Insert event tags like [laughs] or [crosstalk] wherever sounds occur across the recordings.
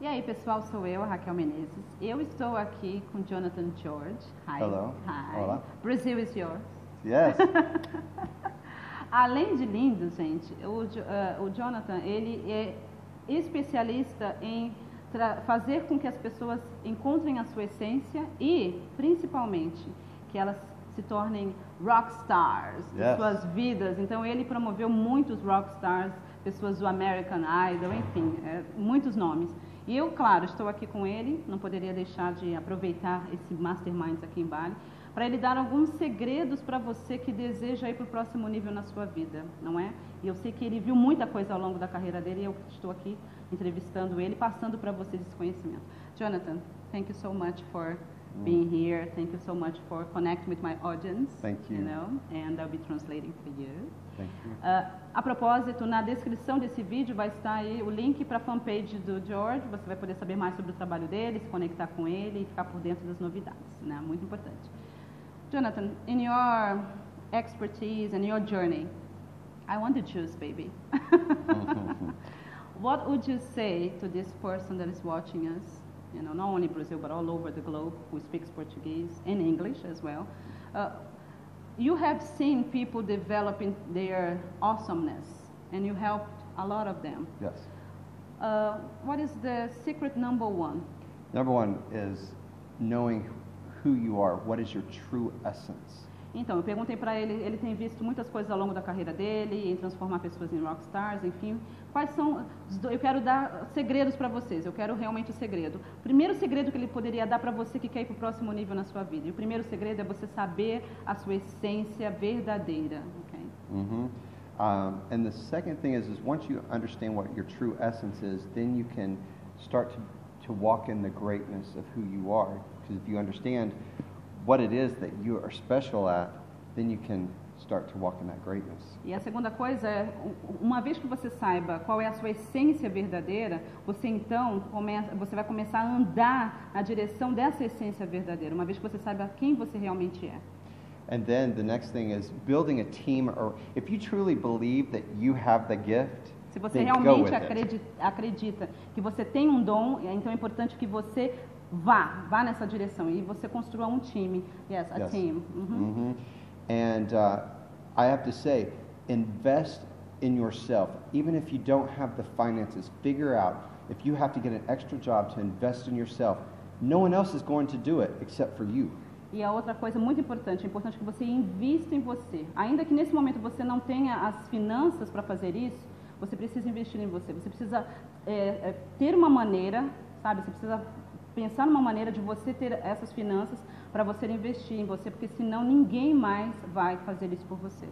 E aí, pessoal, sou eu, Raquel Menezes. Eu estou aqui com Jonathan George. Hi. Hello. Hi. Olá. Brazil is yours. Yes. [laughs] Além de lindo, gente, o, eh, o Jonathan, ele é especialista em fazer com que as pessoas encontrem a sua essência e, principalmente, que elas se tornem rock stars Yes. suas vidas. Então, ele promoveu muitos rock stars, pessoas do American Idol, enfim, eh, muitos nomes. E eu, claro, estou aqui com ele, não poderia deixar de aproveitar esse Masterminds aqui em Bali, para ele dar alguns segredos para você que deseja ir para o próximo nível na sua vida, não é? E eu sei que ele viu muita coisa ao longo da carreira dele e eu estou aqui entrevistando ele, passando para vocês esse conhecimento. Jonathan, thank you so much for being here. Thank you so much for connecting with my audience. Thank you. You know, and I'll be translating for you. Thank you. Ah, a propósito, na descrição desse vídeo vai estar aí o link para a fanpage do George. Você vai poder saber mais sobre o trabalho dele, se conectar com ele e ficar por dentro das novidades, né? Muito importante. Jonathan, in your expertise and your journey, I want to choose, baby. [laughs] [laughs] what would you say to this person that is watching us? You know, not only Brazil but all over the globe who speaks Portuguese and English as well. Uh, you have seen people developing their awesomeness, and you helped a lot of them. Yes. Uh, what is the secret number one? Number one is knowing who you are. What is your true essence? Então, eu perguntei para ele, ele tem visto muitas coisas ao longo da carreira dele, em transformar pessoas em rockstars, enfim. Quais são, eu quero dar segredos para vocês, eu quero realmente o segredo. O primeiro segredo que ele poderia dar para você que quer ir para o próximo nível na sua vida. E o primeiro segredo é você saber a sua essência verdadeira, ok? hmm Um, and the second thing is, is once you understand what your true essence is, then you can start to, to walk in the greatness of who you are. Because if you understand what it is that you are special at, then you can start to walk in that greatness. E a segunda coisa é, uma vez que você saiba qual é a sua essência verdadeira, você então começa, você vai começar a andar na direção dessa essência verdadeira, uma vez que você saiba quem você realmente é. And then the next thing is building a team, or if you truly believe that you have the gift, Se você realmente acredita, acredita que você tem um dom, então é importante que você vá, vá nessa direção e você construa um time. Yes, a Yes. team. Uhum. hmm And uh, I have to say, invest in yourself. Even if you don't have the finances, figure out if you have to get an extra job to invest in yourself. No one else is going to do it except for you. E a outra coisa muito importante, é importante que você invista em você. Ainda que nesse momento você não tenha as finanças para fazer isso, você precisa investir em você. Você precisa é, é, ter uma maneira, sabe? Você precisa pensar numa maneira de você ter essas finanças para você investir em você, porque senão ninguém mais vai fazer isso por você.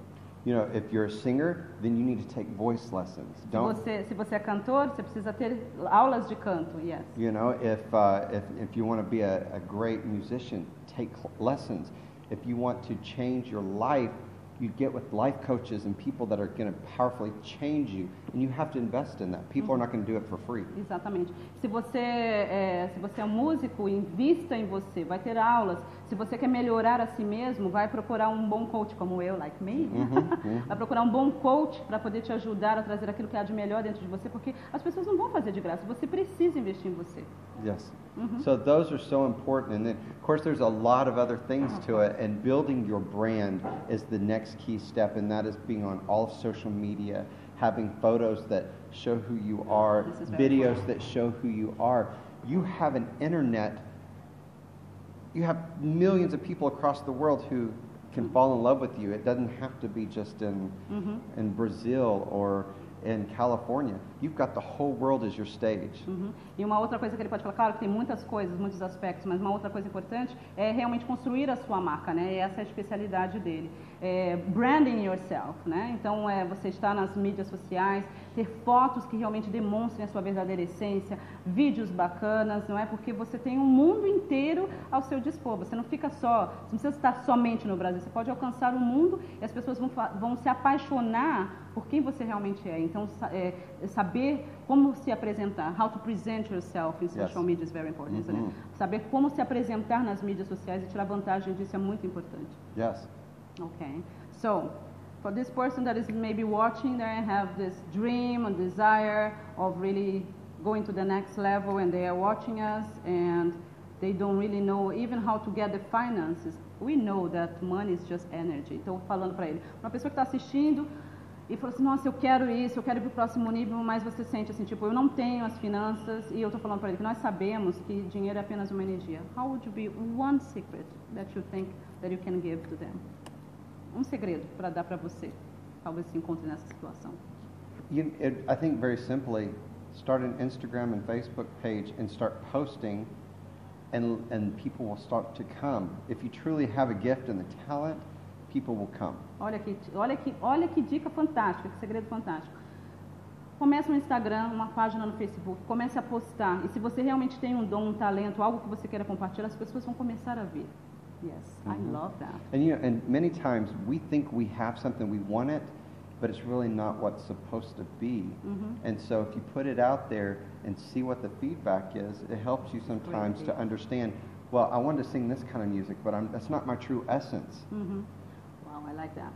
You know, if you're a singer, then you need to take voice lessons. Se Don't você, se você é cantor, você precisa ter aulas de canto, yes. You know, if, uh, if, if you want to be a, a great musician, take lessons. If you want to change your life, you get with life coaches and people that are going to powerfully change you, and you have to invest in that. People are not going to do it for free. Exatamente. Se você, é, se você é um músico, invista em você, vai ter aulas. Se você quer melhorar a si mesmo, vai procurar um bom coach como eu, like me. [laughs] Vai procurar um bom coach para poder te ajudar a trazer aquilo que há de melhor dentro de você, porque as pessoas não vão fazer de graça. Você precisa investir em você. Yes. So those are so important. And then, of course, there's a lot of other things to it. And building your brand is the next key step, and that is being on all social media, having photos that show who you are, videos that show who you are. You have an internet. You have millions of people across the world who can fall in love with you. It doesn't have to be just in in Brazil or in California. You've got the whole world as your stage. Uhum. E uma outra coisa que ele pode falar, claro que tem muitas coisas, muitos aspectos, mas uma outra coisa importante é realmente construir a sua marca, né? E essa é a especialidade dele. É branding yourself, né? Então, é você estar nas mídias sociais, ter fotos que realmente demonstrem a sua verdadeira essência, vídeos bacanas, não é? Porque você tem um mundo inteiro ao seu dispor. Você não fica só, você não precisa estar somente no Brasil, você pode alcançar o mundo e as pessoas vão, vão se apaixonar por quem você realmente é. Então, é, saber como se apresentar, how to present yourself in social Yes. media is very important, Mhm. it? Saber como se apresentar nas mídias sociais e tirar vantagem disso é muito importante. Yes. Okay. So, for this person that is maybe watching and have this dream and desire of really going to the next level and they are watching us and they don't really know even how to get the finances. We know that money is just energy. Então, falando para ele, uma pessoa que está assistindo e falou assim, nossa, eu quero isso, eu quero ir para o próximo nível, mas você sente assim, tipo, eu não tenho as finanças e eu estou falando para ele que nós sabemos que dinheiro é apenas uma energia. How would you be one secret that you think that you can give to them? Um segredo para dar para você, talvez se encontre nessa situação. You, it, I think very simply, start an Instagram and Facebook page and start posting, and, and people will start to come. If you truly have a gift and the talent, people will come. Olha que, olha que, olha que dica fantástica, que segredo fantástico. Comece no Instagram, uma página no Facebook, comece a postar. E se você realmente tem um dom, um talento, algo que você queira compartilhar, as pessoas vão começar a ver. Yes, I Mhm. love that. And you know, and many times we think we have something, we want it, but it's really not what's supposed to be. Mhm. And so if you put it out there and see what the feedback is, it helps you sometimes to Great. understand, well, I want to sing this kind of music, but I'm, that's not my true essence. Uhum. Wow, I like that.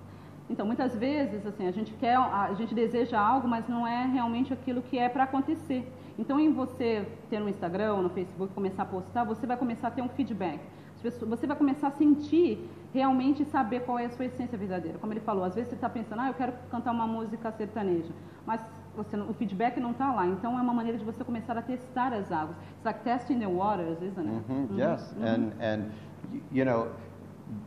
Então, muitas vezes, assim, a gente quer, a gente deseja algo, mas não é realmente aquilo que é para acontecer. Então, em você ter no Instagram no Facebook, começar a postar, você vai começar a ter um feedback. Pessoas- Você vai começar a sentir realmente saber qual é a sua essência verdadeira. Como ele falou, às vezes você está pensando, ah, eu quero cantar uma música sertaneja, mas você, o feedback não está lá. Então, é uma maneira de você começar a testar as águas. It's like testing the waters, isn't it? hmm Mhm, Yes, mhm. and and y- you know,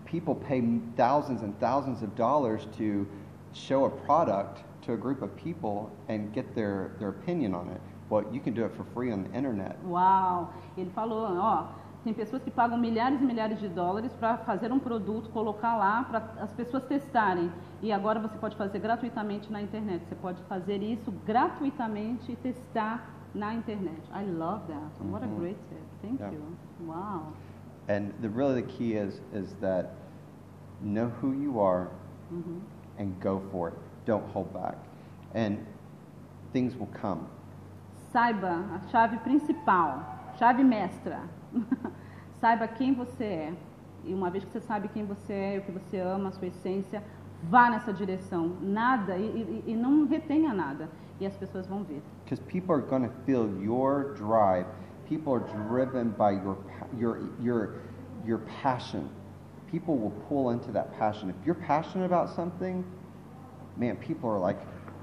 people pay thousands and thousands of dollars to show a product to a group of people and get their their opinion on it. Well, you can do it for free on the internet. Uau! Ele falou, ó, tem pessoas que pagam milhares e milhares de dólares para fazer um produto, colocar lá para as pessoas testarem. E agora você pode fazer gratuitamente na internet. Você pode fazer isso gratuitamente e testar na internet. I love that. What a Mhm. great tip. Thank Yeah. you. Wow. And the really the key is is that know who you are Uhum. and go for it. Don't hold back, and things will come. Saiba a chave principal, chave mestra. [laughs] Saiba quem você é. E uma vez que você sabe quem você é, o que você ama, a sua essência, vá nessa direção. Nada, e, e- e não retenha nada. E as pessoas vão ver. Because people are going to feel your drive. People are driven by your your your your passion. People will pull into that passion. If you're passionate about something, man, people are like,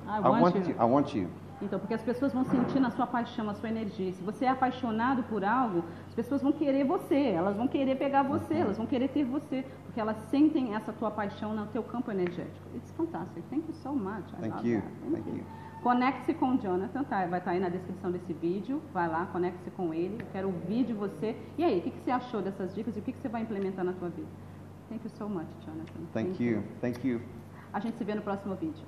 I want you." I want you. Então, porque as pessoas vão sentir na sua paixão, a sua energia. Se você é apaixonado por algo, as pessoas vão querer você, elas vão querer pegar você, elas vão querer ter você, porque elas sentem essa tua paixão no teu campo energético. It's fantastic. Thank you so much. I Thank love you. that. Thank you. Conecte-se com o Jonathan, tá? vai estar aí na descrição desse vídeo. Vai lá, conecte-se com ele. Quero ouvir de você. E aí, o que, que você achou dessas dicas e o que, que você vai implementar na tua vida? Thank you so much, Jonathan. Thank you. Thank you. A gente se vê no próximo vídeo.